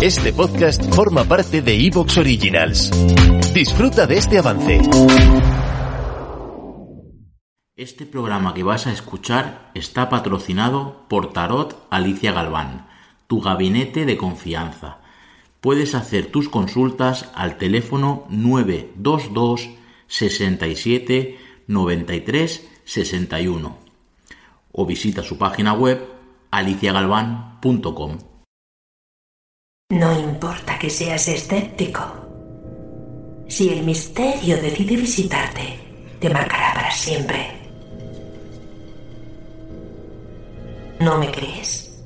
Este podcast forma parte de Evox Originals. Disfruta de este avance. Este programa que vas a escuchar está patrocinado por Tarot Alicia Galván, tu gabinete de confianza. Puedes hacer tus consultas al teléfono 922 67 93 61 o visita su página web aliciagalván.com. No importa que seas escéptico. Si el misterio decide visitarte, te marcará para siempre. ¿No me crees?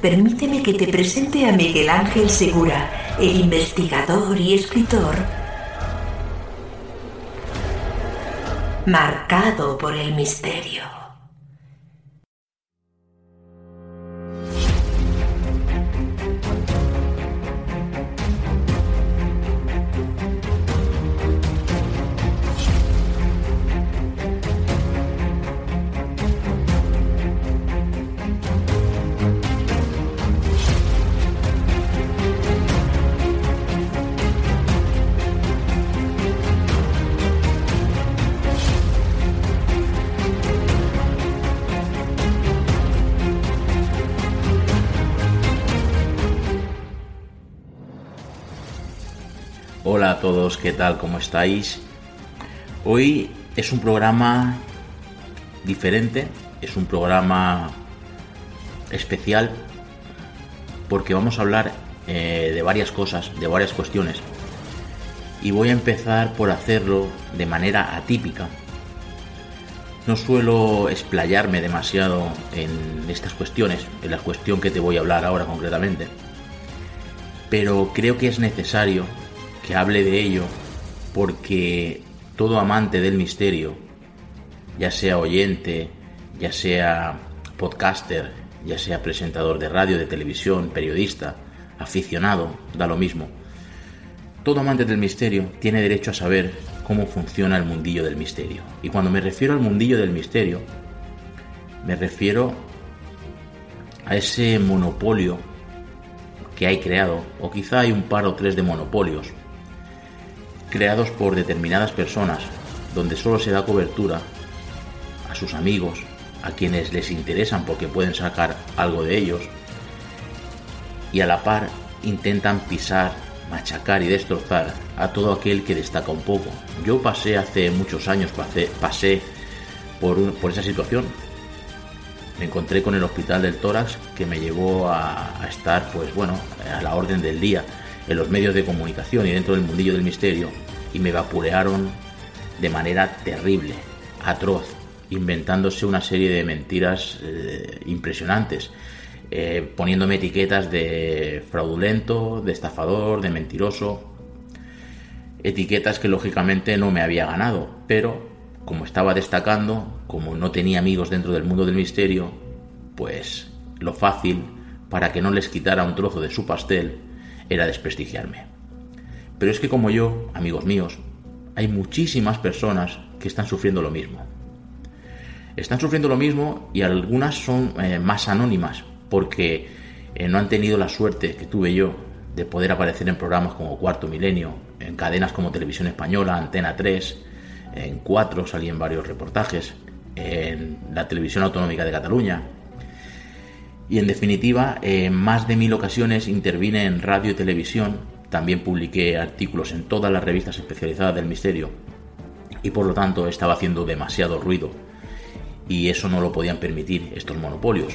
Permíteme que te presente a Miguel Ángel Segura, el investigador y escritor marcado por el misterio. Todos, ¿qué tal? ¿Cómo estáis? Hoy es un programa diferente, es un programa especial porque vamos a hablar eh, de varias cosas, de varias cuestiones. Y voy a empezar por hacerlo de manera atípica. No suelo explayarme demasiado en estas cuestiones, en la cuestión que te voy a hablar ahora concretamente. Pero creo que es necesario que hable de ello porque todo amante del misterio, ya sea oyente, ya sea podcaster, ya sea presentador de radio, de televisión, periodista, aficionado, da lo mismo. Todo amante del misterio tiene derecho a saber cómo funciona el mundillo del misterio. Y cuando me refiero al mundillo del misterio, me refiero a ese monopolio que hay creado, o quizá hay un par o tres de monopolios, creados por determinadas personas, donde solo se da cobertura a sus amigos, a quienes les interesan porque pueden sacar algo de ellos, y a la par intentan pisar, machacar y destrozar a todo aquel que destaca un poco. Yo pasé hace muchos años, pasé, pasé por, por esa situación. Me encontré con el hospital del tórax que me llevó a, a estar, pues bueno, a la orden del día en los medios de comunicación y dentro del mundillo del misterio y me vapulearon de manera terrible, atroz, inventándose una serie de mentiras eh, impresionantes, eh, poniéndome etiquetas de fraudulento, de estafador, de mentiroso, etiquetas que lógicamente no me había ganado, pero como estaba destacando, como no tenía amigos dentro del mundo del misterio, pues lo fácil para que no les quitara un trozo de su pastel era desprestigiarme. Pero es que como yo, amigos míos, hay muchísimas personas que están sufriendo lo mismo. Están sufriendo lo mismo y algunas son eh, más anónimas porque eh, no han tenido la suerte que tuve yo de poder aparecer en programas como Cuarto Milenio, en cadenas como Televisión Española, Antena 3, en 4 salí en varios reportajes, en la Televisión Autonómica de Cataluña. Y en definitiva, en más de mil ocasiones intervine en radio y televisión también publiqué artículos en todas las revistas especializadas del misterio y por lo tanto estaba haciendo demasiado ruido y eso no lo podían permitir estos monopolios.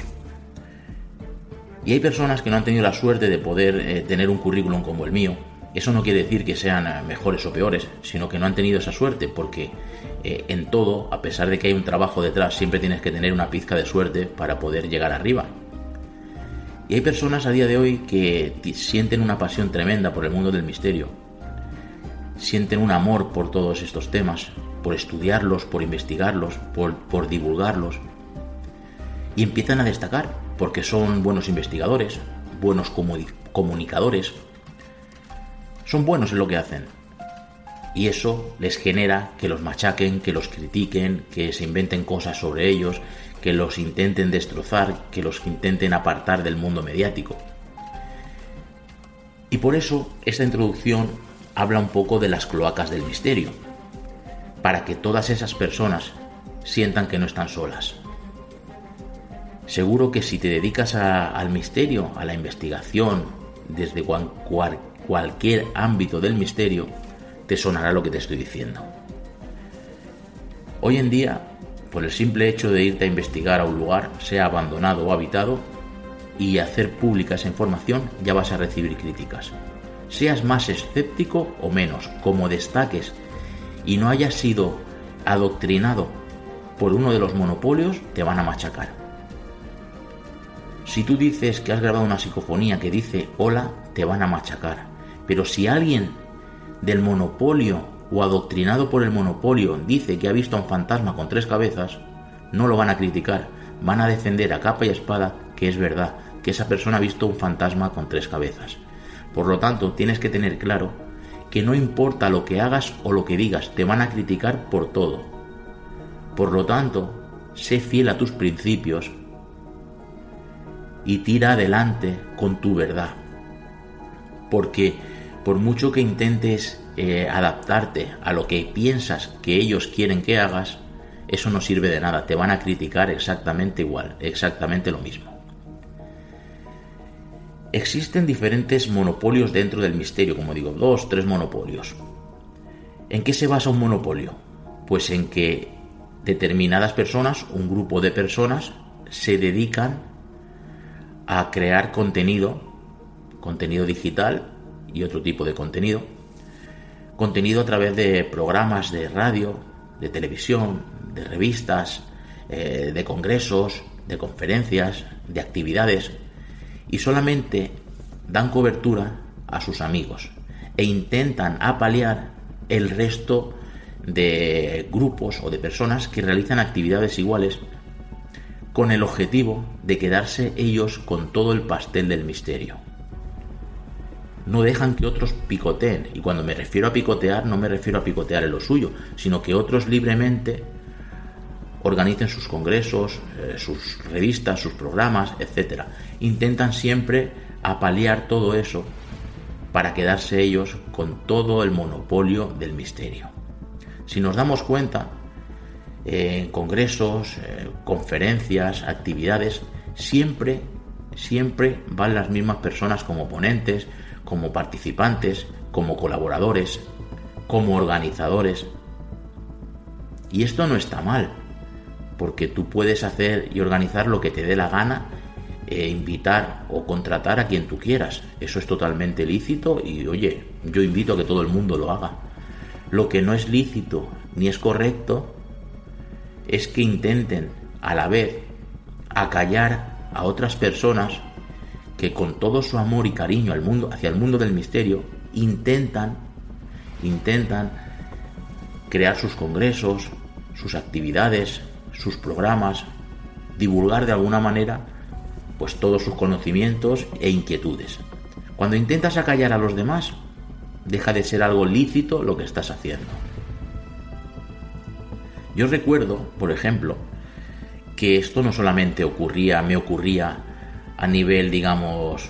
Y hay personas que no han tenido la suerte de poder eh, tener un currículum como el mío, Eso no quiere decir que sean eh, mejores o peores, sino que no han tenido esa suerte, porque eh, en todo, a pesar de que hay un trabajo detrás, siempre tienes que tener una pizca de suerte para poder llegar arriba. Y hay personas a día de hoy que sienten una pasión tremenda por el mundo del misterio, sienten un amor por todos estos temas, por estudiarlos, por investigarlos, por, por divulgarlos, y empiezan a destacar porque son buenos investigadores, buenos comunicadores, son buenos en lo que hacen. Y eso les genera que los machaquen, que los critiquen, que se inventen cosas sobre ellos, que los intenten destrozar, que los intenten apartar del mundo mediático. Y por eso esta introducción habla un poco de las cloacas del misterio, para que todas esas personas sientan que no están solas. Seguro que si te dedicas al misterio, a la investigación, desde cualquier ámbito del misterio, te sonará lo que te estoy diciendo. Hoy en día, por el simple hecho de irte a investigar a un lugar, sea abandonado o habitado, y hacer pública esa información, ya vas a recibir críticas. Seas más escéptico o menos, como destaques y no hayas sido adoctrinado por uno de los monopolios, te van a machacar. Si tú dices que has grabado una psicofonía que dice hola, te van a machacar. Pero si alguien del monopolio o adoctrinado por el monopolio dice que ha visto a un fantasma con tres cabezas, no lo van a criticar, van a defender a capa y espada que es verdad, que esa persona ha visto un fantasma con tres cabezas. Por lo tanto, tienes que tener claro que no importa lo que hagas o lo que digas, te van a criticar por todo. Por lo tanto, sé fiel a tus principios y tira adelante con tu verdad. Porque por mucho que intentes eh, adaptarte a lo que piensas que ellos quieren que hagas, eso no sirve de nada, te van a criticar exactamente igual, exactamente lo mismo. Existen diferentes monopolios dentro del misterio, como digo, dos, tres monopolios. ¿En qué se basa un monopolio? Pues en que determinadas personas, un grupo de personas, se dedican a crear contenido, contenido digital y otro tipo de contenido, contenido a través de programas de radio, de televisión, de revistas, eh, de congresos, de conferencias, de actividades, y solamente dan cobertura a sus amigos e intentan apalear el resto de grupos o de personas que realizan actividades iguales con el objetivo de quedarse ellos con todo el pastel del misterio. No dejan que otros picoteen, y cuando me refiero a picotear no me refiero a picotear en lo suyo, sino que otros libremente organicen sus congresos, eh, sus revistas, sus programas, etc. Intentan siempre apalear todo eso para quedarse ellos con todo el monopolio del misterio. Si nos damos cuenta, en congresos, eh, conferencias, actividades, siempre, siempre van las mismas personas como ponentes, como participantes, como colaboradores, como organizadores. Y esto no está mal, porque tú puedes hacer y organizar lo que te dé la gana e invitar o contratar a quien tú quieras. Eso es totalmente lícito y oye, yo invito a que todo el mundo lo haga. Lo que no es lícito ni es correcto es que intenten a la vez acallar a otras personas que con todo su amor y cariño al mundo, hacia el mundo del misterio, intentan, intentan crear sus congresos, sus actividades, sus programas, divulgar de alguna manera pues todos sus conocimientos e inquietudes. Cuando intentas acallar a los demás, deja de ser algo lícito lo que estás haciendo. Yo recuerdo, por ejemplo, que esto no solamente ocurría, me ocurría a nivel, digamos,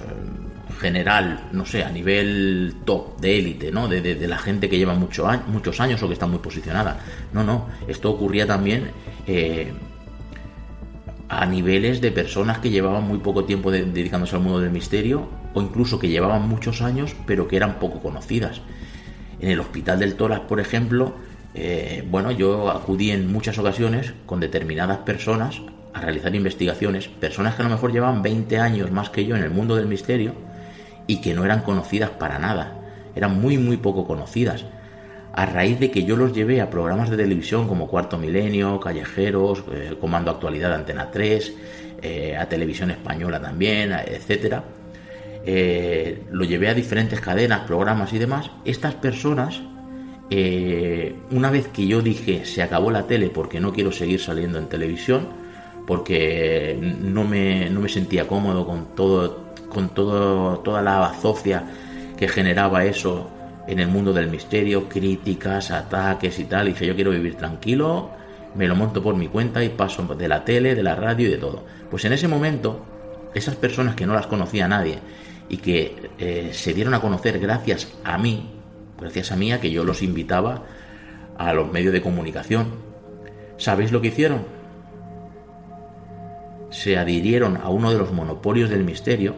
general, no sé, a nivel top, de élite, ¿no? De, la gente que lleva mucho muchos años o que está muy posicionada. No, no, esto ocurría también eh, a niveles de personas que llevaban muy poco tiempo dedicándose al mundo del misterio o incluso que llevaban muchos años pero que eran poco conocidas. En el Hospital del Toras, por ejemplo, eh, bueno, yo acudí en muchas ocasiones con determinadas personas a realizar investigaciones, personas que a lo mejor llevaban 20 años más que yo en el mundo del misterio y que no eran conocidas para nada. eran muy, muy poco conocidas. A raíz de que yo los llevé a programas de televisión como Cuarto Milenio, Callejeros, eh, Comando Actualidad Antena 3, eh, a Televisión Española también, etcétera, eh, lo llevé a diferentes cadenas, programas y demás, estas personas, una vez que yo dije se acabó la tele porque no quiero seguir saliendo en televisión, porque no me, no me sentía cómodo con todo, con todo, toda la bazofia que generaba eso en el mundo del misterio, críticas, ataques y tal. Y dije, yo quiero vivir tranquilo, me lo monto por mi cuenta y paso de la tele, de la radio y de todo. Pues en ese momento, esas personas que no las conocía nadie y que eh, se dieron a conocer gracias a mí, gracias a mí, a que yo los invitaba a los medios de comunicación, ¿sabéis lo que hicieron? Se adhirieron a uno de los monopolios del misterio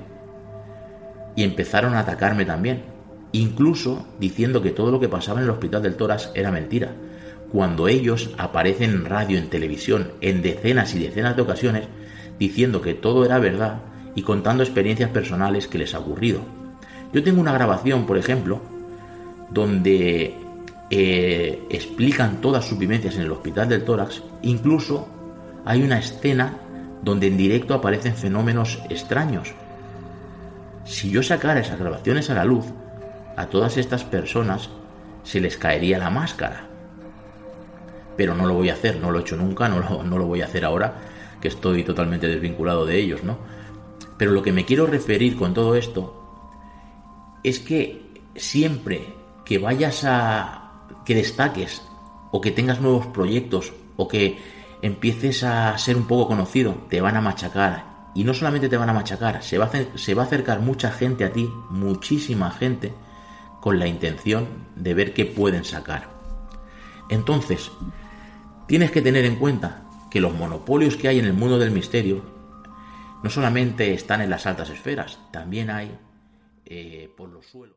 y empezaron a atacarme también, incluso diciendo que todo lo que pasaba en el hospital del Toras era mentira, cuando ellos aparecen en radio, en televisión, en decenas y decenas de ocasiones, diciendo que todo era verdad y contando experiencias personales que les ha ocurrido. Yo tengo una grabación, por ejemplo, donde eh, explican todas sus vivencias en el hospital del tórax, incluso hay una escena donde en directo aparecen fenómenos extraños. Si yo sacara esas grabaciones a la luz, a todas estas personas se les caería la máscara. Pero no lo voy a hacer, no lo he hecho nunca, no lo, no lo voy a hacer ahora, que estoy totalmente desvinculado de ellos, ¿no? Pero lo que me quiero referir con todo esto es que siempre que vayas a que destaques o que tengas nuevos proyectos o que empieces a ser un poco conocido, te van a machacar. Y no solamente te van a machacar, se va a, acercar mucha gente a ti, muchísima gente, con la intención de ver qué pueden sacar. Entonces, tienes que tener en cuenta que los monopolios que hay en el mundo del misterio no solamente están en las altas esferas, también hay eh, por los suelos.